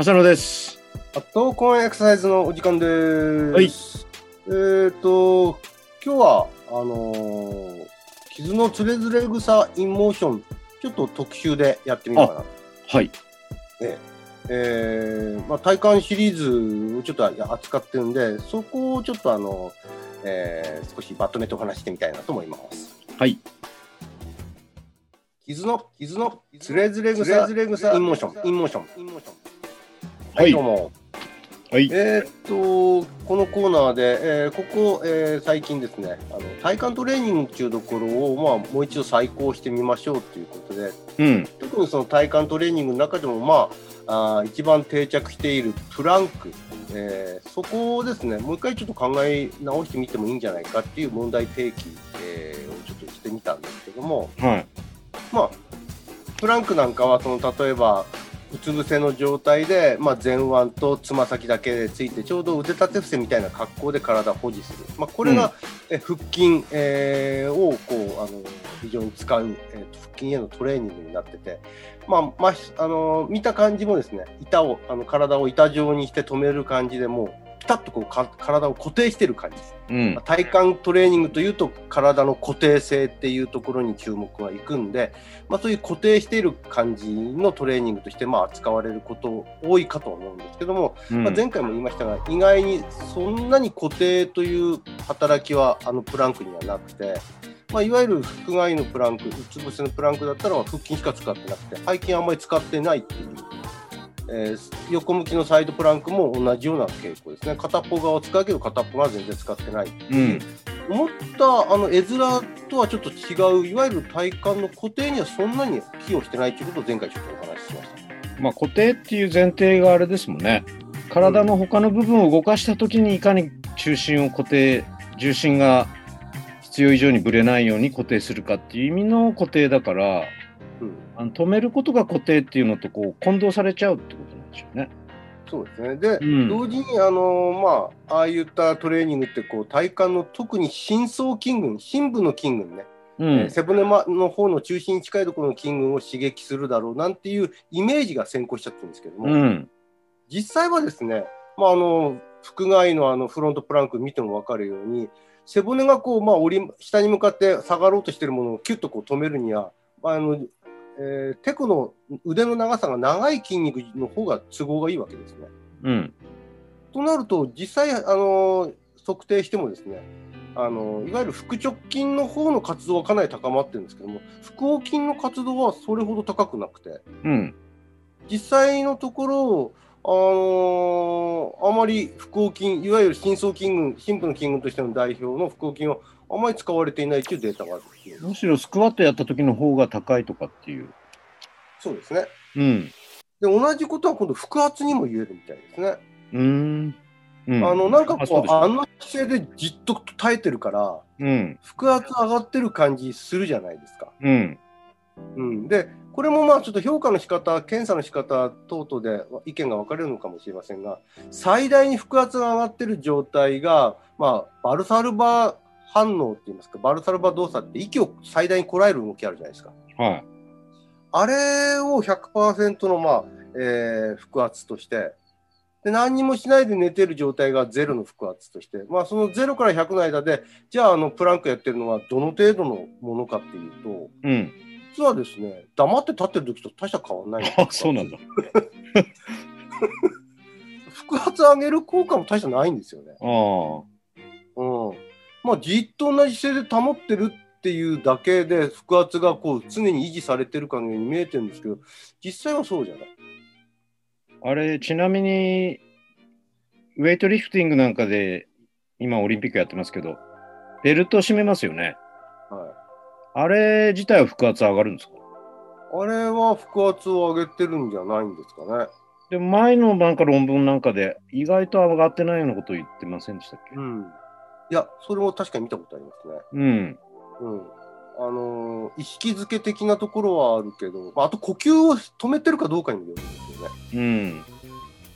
浅野です。あと、コンエクササイズのお時間です。はい。えっ、と、今日は、あのー傷のつれづれ草インモーション、ちょっと特集でやってみようかな。はい。えーまあ、体感シリーズをちょっと扱ってるんで、そこをちょっとあの、えー少しまとめてお話してみたいなと思います。はい。kizuの、 kizuの、徒然草、徒然草 in motion、in motion。in motion は、はいいどうも。はい。えーっと、このコーナーで、えーここ、えー最近ですね、あの体幹トレーニングっていうところを、まあ、もう一度再考してみましょうということで、うん。特にその体幹トレーニングの中でも、まあ、あー一番定着しているプランク、えーそこをですね、もう一回ちょっと考え直してみてもいいんじゃないかっていう問題提起、えーをちょっとしてみたんですけども、はい。まあ、プランクなんかはその例えばうつ伏せの状態で、まあ、前腕とつま先だけでついてちょうど腕立て伏せみたいな格好で体を保持する、まあ、これが、え腹筋、えーをこうあの非常に使う、えーと腹筋へのトレーニングになってて、まあまあ、あの見た感じもですね板をあの体を板状にして止める感じでもうピタッとこうか体を固定してる感じです。うんまあ。体幹トレーニングというと体の固定性っていうところに注目がいくんで、まあ、そういう固定している感じのトレーニングとしてまあ扱われること多いかと思うんですけども、うんまあ、前回も言いましたが意外にそんなに固定という働きはあのプランクにはなくて、まあ、いわゆる腹外のプランクうつ伏せのプランクだったら腹筋しか使ってなくて背筋あんまり使ってないっていう。えー横向きのサイドプランクも同じような傾向ですね。片っぽ側を使うけど片っぽ側は全然使ってない。うん。思ったあの絵面とはちょっと違う、いわゆる体幹の固定にはそんなに寄与してないということを前回ちょっとお話ししました。まあ固定っていう前提があれですもんね。体の他の部分を動かしたときにいかに中心を固定、重心が必要以上にぶれないように固定するかっていう意味の固定だから、うん、あの止めることが固定っていうのとこう混同されちゃうってことなんでしょうね。そうですね。で、うん同時にあのまあああいったトレーニングってこう体幹の特に深層筋群、深部の筋群ね、うんえー。背骨まの方の中心に近いところの筋群を刺激するだろうなんていうイメージが先行しちゃってるんですけども、うん。実際はですね、まあ、あの腹外のあのフロントプランク見ても分かるように背骨がこう、まあ、下に向かって下がろうとしているものをキュッとこう止めるには、まああのえー、テコの腕の長さが長い筋肉の方が都合がいいわけですね。うん。となると実際あの測定してもですねあのいわゆる腹直筋の方の活動はかなり高まってるんですけども腹横筋の活動はそれほど高くなくて。うん。実際のところ、あのーあまり腹横筋、いわゆる深層筋群、深部の筋群としての代表の腹横筋はあまり使われていないというデータがあるむしろスクワットやった時の方が高いとかっていう。そうですね。うん。で、同じことは今度、腹圧にも言えるみたいですね。うーん。うんあの、なんかこう、ああの姿勢でじっと耐えてるから、うん。腹圧上がってる感じするじゃないですか。うん。うん、で、これもまあちょっと評価の仕方、検査の仕方等々で意見が分かれるのかもしれませんが、最大に腹圧が上がっている状態が、まあ、バルサルバ反応っていいますか、バルサルバ動作って息を最大にこらえる動きあるじゃないですか。はい。あれを100%の、まあえー腹圧としてで、何にもしないで寝てる状態がゼロの腹圧として、まあ、そのゼロから100の間で、じゃああのプランクやってるのはどの程度のものかっていうと、うん。実はですね、黙って立ってる時と大した変わらないんですよ あ、そうなんだ。腹圧上げる効果も大したないんですよね。ああ。うん。まあ、じっと同じ姿勢で保ってるっていうだけで、腹圧がこう常に維持されてるかのように見えてるんですけど、実際はそうじゃない？あれ、ちなみに、ウェイトリフティングなんかで、今オリンピックやってますけど、ベルト締めますよね。はい。あれ自体は腹圧上がるんですか？あれは腹圧を上げてるんじゃないんですかね。でも前のなんか論文なんかで意外と上がってないようなことを言ってませんでしたっけ？うん。いや、それも確かに見たことありますね。うん。うん。あのー意識づけ的なところはあるけど、まああと呼吸を止めてるかどうかにもよるんですよね。ね。うん。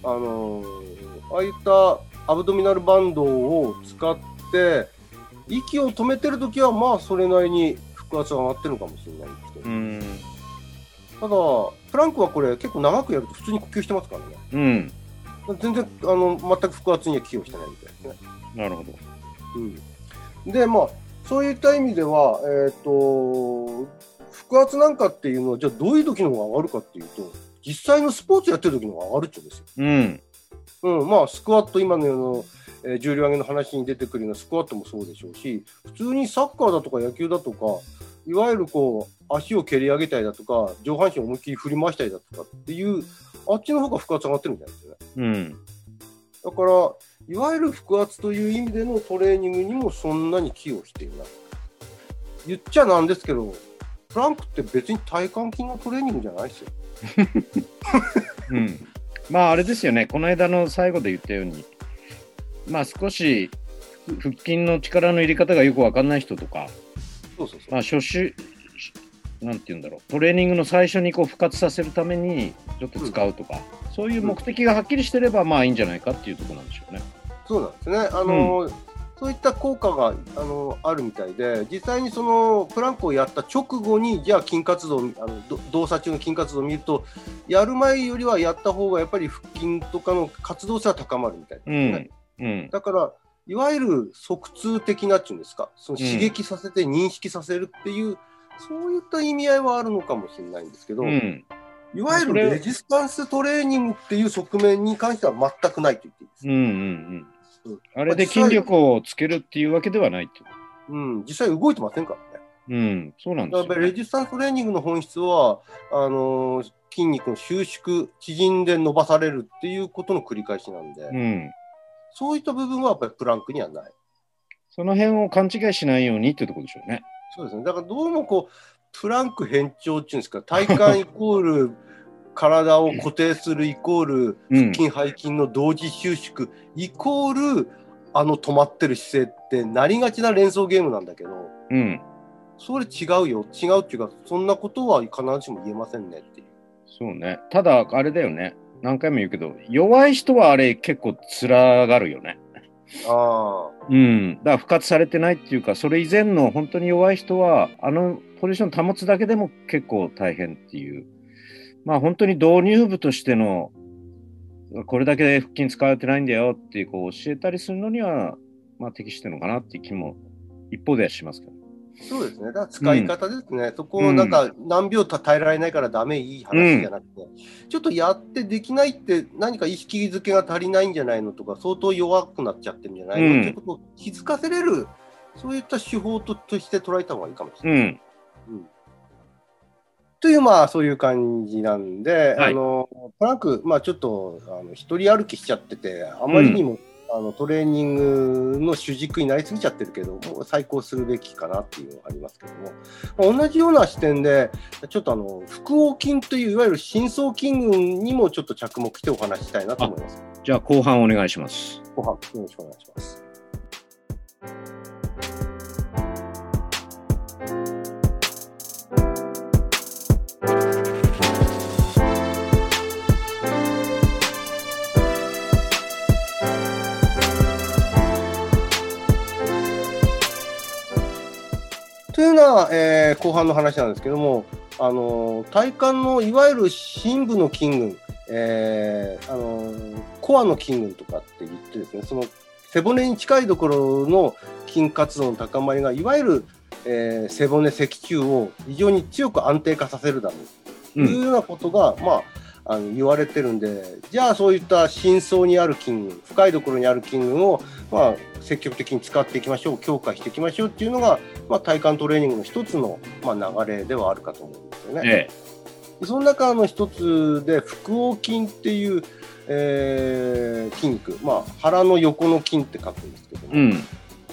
あのーああいったアブドミナルバンドを使って、息を止めてるときは、まあ、それなりに腹圧が上がってるのかもしれないんですけど、うん。ただ、プランクはこれ、結構長くやると普通に呼吸してますからね。うん。全然、あの、全く腹圧には寄与してないみたいですね。なるほど。うん、で、まあ、そういった意味では、えっ、と、腹圧なんかっていうのは、じゃあどういう時の方が上がるかっていうと、実際のスポーツやってる時の方が上がるって言うんですよ。うん。うん、まあ、スクワット、今のような、えー重量挙げの話に出てくるようなスクワットもそうでしょうし、普通にサッカーだとか野球だとか、いわゆるこう、足を蹴り上げたりだとか、上半身を思いっきり振り回したりだとかっていう、あっちの方が腹圧上がってるみたいですよね。うん。だから、いわゆる腹圧という意味でのトレーニングにもそんなに寄与していない。言っちゃなんですけど、プランクって別に体幹筋のトレーニングじゃないですよ。うん。まあ、あれですよね。この間の最後で言ったように、まあ、少しふ腹筋の力の入れ方がよくわかんない人とか、そうそうそう。まあ、初週、なんて言うんだろう、トレーニングの最初にこう復活させるためにちょっと使うとか、そういう目的がはっきりしてれば、まあいいんじゃないかっていうところなんでしょうね。そうなんですね。あの、そういった効果があのあるみたいで、実際にそのプランクをやった直後に、じゃあ筋活動、あのど動作中の筋活動を見ると、やる前よりはやった方がやっぱり腹筋とかの活動性は高まるみたいなんですね。うん。だから、いわゆる即通的なっていうんですか、その刺激させて認識させるっていう、そういった意味合いはあるのかもしれないんですけど、うん。いわゆるレジスタンストレーニングっていう側面に関しては全くないと言っていいです。うんうんうん。あれで筋力をつけるっていうわけではないってこうん、実際動いてませんからね。と。うん、そうなんですよ、やっぱりレね。ジスタンストレーニングの本質は、あのー筋肉の収縮、縮んで伸ばされるっていうことの繰り返しなんで、うん。そういった部分はやっぱりプランクにはない。その辺を勘違いしないようにっていうところでしょうね。そうですね。だからどうもこう、プランク変調っていうんですか、体幹イコール体を固定するイコールうん腹筋背筋の同時収縮イコールあの止まってる姿勢ってなりがちな連想ゲームなんだけど、うん。それ違うよ。違うっていうか、そんなことは必ずしも言えませんねっていう。そうね。ただ、あれだよね。何回も言うけど、弱い人はあれ結構つらがるよね。あ。うん。だから、復活されてないっていうか、それ以前の本当に弱い人は、あのポジション保つだけでも結構大変っていう。まあ、本当に導入部としての、これだけ腹筋使われてないんだよっていう、こう教えたりするのには、まあ、適してるのかなっていう気も、一方ではしますけど。そうですね。だから使い方ですね。そこをなんか何秒耐えられないからダメいい話じゃなくて、ちょっとやってできないって何か意識づけが足りないんじゃないのとか、相当弱くなっちゃってるんじゃないの、うんってことを気づかせれる、そういった手法ととして捉えた方がいいかもしれない。うん。という、まあ、そういう感じなんで、はいあの、トランク、まあ、ちょっと、あの、一人歩きしちゃってて、あまりにも、あの、トレーニングの主軸になりすぎちゃってるけど、再考するべきかなっていうのがありますけども、まあ同じような視点で、ちょっとあの、腹横筋という、いわゆる深層筋群にもちょっと着目してお話ししたいなと思います。じゃあ、後半お願いします。後半、よろしくお願いします。というのは、えー後半の話なんですけども、あの体幹のいわゆる深部の筋群、えーあのコアの筋群とかって言ってですね、その背骨に近いところの筋活動の高まりが、いわゆる、えー背骨脊柱を非常に強く安定化させるだろうと。いうようなことが、まあ、あの言われてるんで、じゃあそういった深層にある筋群、深いところにある筋群を、まあ、積極的に使っていきましょう、強化していきましょうっていうのが、まあ、体幹トレーニングの一つの、まあ、流れではあるかと思うんですよね。えでその中の一つで、腹横筋っていう、えー筋肉、まあ、腹の横の筋って書くんですけども、え。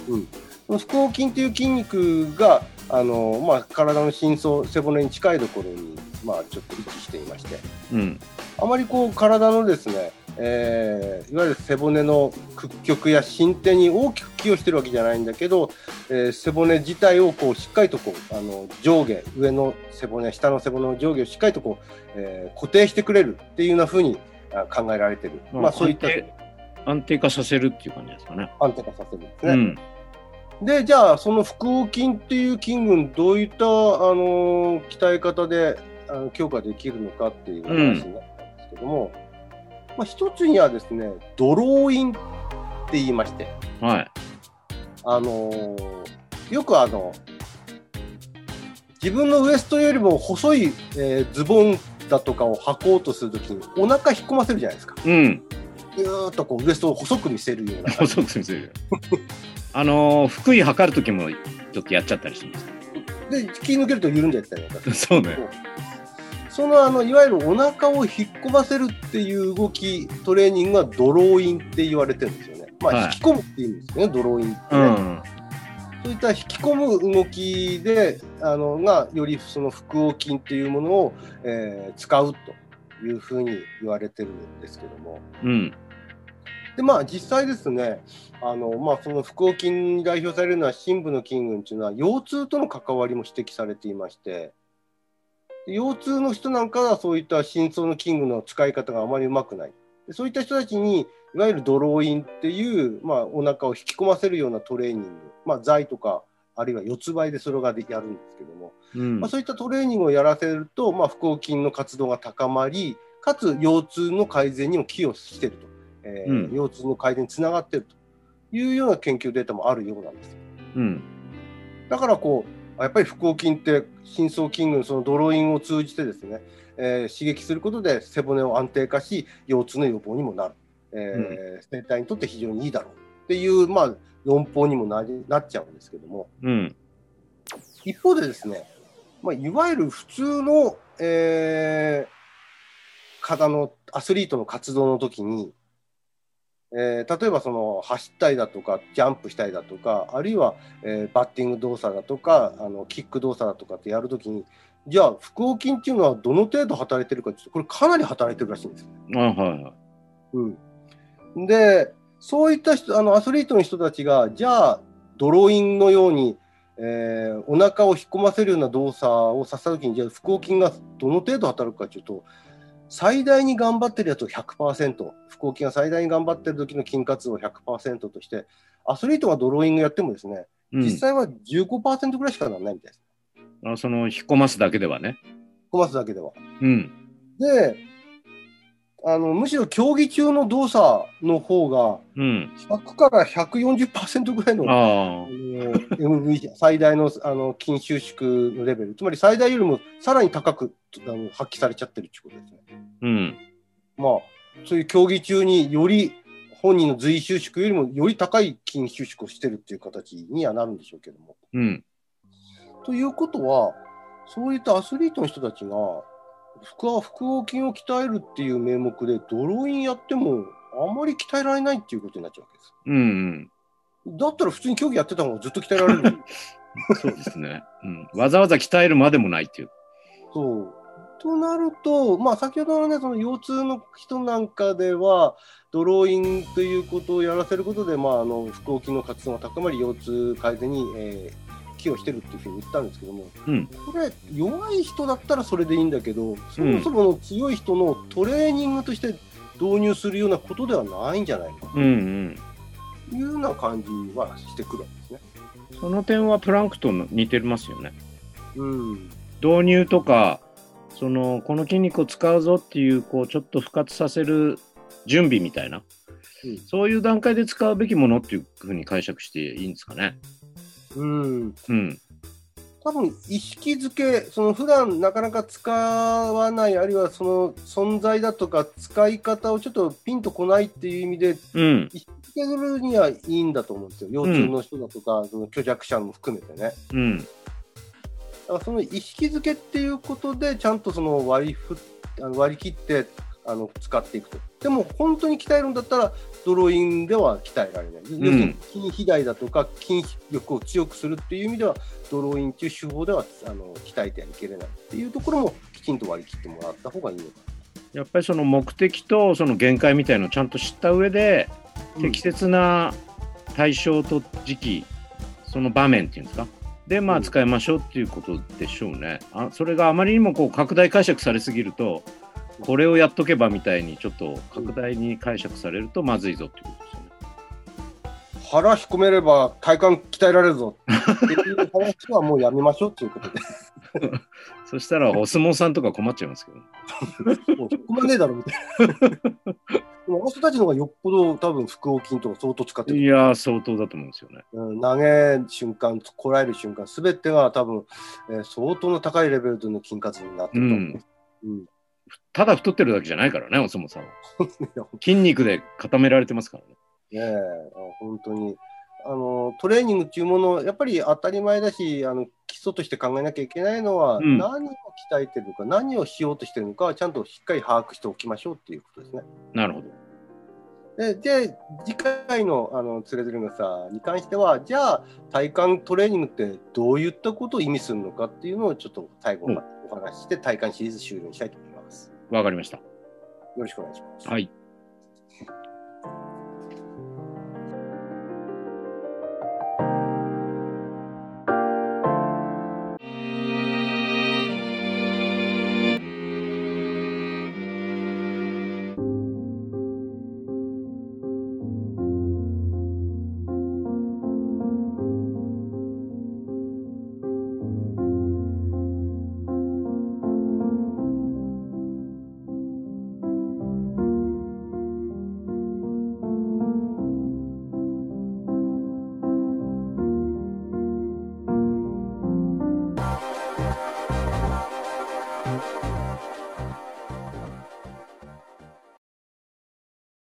うん。この腹横筋っていう筋肉が、あのまあ、体の深層、背骨に近いところに、まあ、ちょっと位置していまして、うん。あまりこう体のですね、えーいわゆる背骨の屈曲や伸展に大きく寄与してるわけじゃないんだけど、えー背骨自体をこうしっかりとこうあの上下上の背骨下の背骨の上下をしっかりとこう、えー固定してくれるっていうような風にあ考えられてる、うんまあ、そういった安定化させるっていう感じですかね。安定化させるんですね。うん。でじゃあその腹横筋っていう筋群どういった、あの鍛え方であの強化できるのかっていう話になったんですけども、まあ、一つにはですねドローインって言いまして、はい。あのーよくあの自分のウエストよりも細い、えーズボンだとかを履こうとするときにお腹引っ込ませるじゃないですか。うん。ぎゅーっとこうウエストを細く見せるような 細く見せる。あのー、福井測るときもちょっとやっちゃったりします。で気抜けると緩んじゃったりとか そうね。そのあのいわゆるお腹を引っ込ませるっていう動きトレーニングがドローインって言われてるんですよね。まあ、はい引き込むっていうんですよね、ドローインってね。うん。そういった引き込む動きであのがよりその腹横筋っていうものを、えー使うというふうに言われてるんですけども。うん。でまあ実際ですねあの、まあ、その腹横筋に代表されるのは深部の筋群というのは腰痛との関わりも指摘されていましてで腰痛の人なんかはそういった深層の筋群の使い方があまりうまくない。でそういった人たちにいわゆるドローインっていう、まあ、お腹を引き込ませるようなトレーニング、まあ、座位とかあるいは四つ倍でそれがでやるんですけども、うん。まあ、そういったトレーニングをやらせると、まあ、腹横筋の活動が高まりかつ腰痛の改善にも寄与していると、えーうん。腰痛の改善につながっているというような研究データもあるようなんです。うん。だからこうやっぱり腹横筋って深層筋群そのドローインを通じてですね、えー刺激することで背骨を安定化し腰痛の予防にもなる、えー生体にとって非常にいいだろうっていう、まあ、論法にもなりなっちゃうんですけども。うん。一方でですね、まあ、いわゆる普通の、えー方のアスリートの活動の時に、えー例えばその走ったりだとかジャンプしたりだとかあるいは、えーバッティング動作だとかあのキック動作だとかってやるときにじゃあ腹横筋っていうのはどの程度働いてるかこれかなり働いてるらしいんですはいはい。うん、でそういった人あのアスリートの人たちがじゃあドローインのように、えーお腹を引っ込ませるような動作をさせたときにじゃあ腹横筋がどの程度働くかというと最大に頑張ってるやつを100%腹横筋が最大に頑張ってる時の筋活動を100%としてアスリートがドローイングやってもですねうん実際は15%ぐらいしかならないみたいです。あその引っ込ますだけではね。引っ込ますだけでは。うん。であのむしろ競技中の動作の方がうん。100から140%ぐらいのああの MV 最大のあの筋収縮のレベル、つまり最大よりもさらに高くあの発揮されちゃってるっていうことですね。あ。うん。まあ、そういう競技中により本人の随収縮よりもより高い筋収縮をしてるっていう形にはなるんでしょうけども。うん。ということは、そういったアスリートの人たちが腹腹横筋を鍛えるっていう名目でドローインやってもあんまり鍛えられないっていうことになっちゃうわけです。うんうん。だったら普通に競技やってた方がずっと鍛えられる。そうですね。うん。わざわざ鍛えるまでもないっていう。そう。となると、まあ、先ほどのね、その腰痛の人なんかでは、ドローインということをやらせることで、まあ、あの腹横筋の活動が高まり、腰痛改善に、えー寄与してるっていうふうに言ったんですけども、うんこれ、弱い人だったらそれでいいんだけど、そもそもの強い人のトレーニングとして導入するようなことではないんじゃないかうんうん。というような感じはしてくるわけですね。その点はプランクトンの似てますよね。うん導入とか、その、この筋肉を使うぞっていう、こう、ちょっと復活させる準備みたいな、うんそういう段階で使うべきものっていうふうに解釈していいんですかね。うんうん。多分意識づけ、その普段なかなか使わない、あるいはその存在だとか使い方をちょっとピンとこないっていう意味で、うん。意識づけるにはいいんだと思うんですよ、腰痛の人だとか、その虚弱者も含めてね。うん。だからその意識づけっていうことで、ちゃんとその割りふ割り切ってあの使っていくと。でも本当に鍛えるんだったら、ドローインでは鍛えられない。要するに筋肥大だとか筋力を強くするっていう意味では、ドローインっていう手法ではあの鍛えてはいけれないっていうところもきちんと割り切ってもらった方がいいのかやっぱりその目的とその限界みたいのをちゃんと知った上で、うん適切な対象と時期、その場面っていうんですか、で、まあ、うん使いましょうっていうことでしょうね。あそれがあまりにもこう拡大解釈されすぎると、これをやっとけばみたいに、ちょっと拡大に解釈されるとまずいぞっていうことですよね。腹引っ込めれば体幹鍛えられるぞっていう話はもうやめましょうっていうことで。そしたら、お相撲さんとか困っちゃいますけど、もうそこまでねえだろみたいな。でもあの人たちの方がよっぽど多分腹横筋とか相当使ってる。いやー、相当だと思うんですよね。うん、投げ瞬間、こらえる瞬間、すべてが多分、えー相当な高いレベルでの筋活になってると思う。うん。ただ太ってるだけじゃないからね、お相撲さんは。筋肉で固められてますからね。ねえ、あ本当に。あのトレーニングっていうもの、やっぱり当たり前だし、あの基礎として考えなきゃいけないのは、うん何を鍛えてるのか、何をしようとしてるのか、ちゃんとしっかり把握しておきましょうっていうことですね。なるほど。で、で次回のあのつれづれ草に関しては、じゃあ、体幹トレーニングってどういったことを意味するのかっていうのをちょっと最後までお話しして、体幹シリーズ終了にしたいと思います。わかりました。よろしくお願いします。はい。